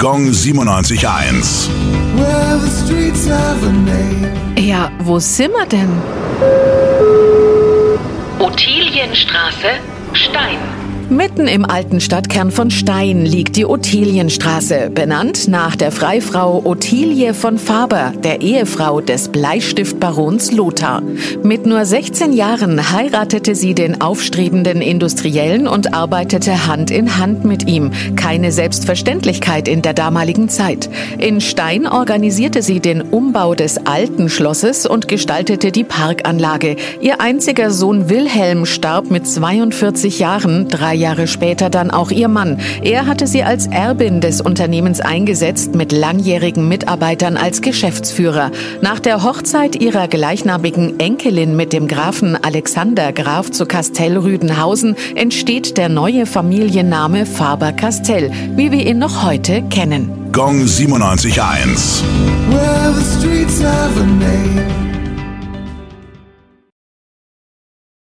Gong 97.1. Well, the streets have a name. Ja, wo sind wir denn? Ottilienstraße, Stein. Mitten im alten Stadtkern von Stein liegt die Ottilienstraße, benannt nach der Freifrau Ottilie von Faber, der Ehefrau des Bleistiftbarons Lothar. Mit nur 16 Jahren heiratete sie den aufstrebenden Industriellen und arbeitete Hand in Hand mit ihm. Keine Selbstverständlichkeit in der damaligen Zeit. In Stein organisierte sie den Umbau des alten Schlosses und gestaltete die Parkanlage. Ihr einziger Sohn Wilhelm starb mit 42 Jahren, drei Jahre später dann auch ihr Mann. Er hatte sie als Erbin des Unternehmens eingesetzt, mit langjährigen Mitarbeitern als Geschäftsführer. Nach der Hochzeit ihrer gleichnamigen Enkelin mit dem Grafen Alexander Graf zu Kastell-Rüdenhausen entsteht der neue Familienname Faber-Castell, wie wir ihn noch heute kennen. Gong 97.1. Well,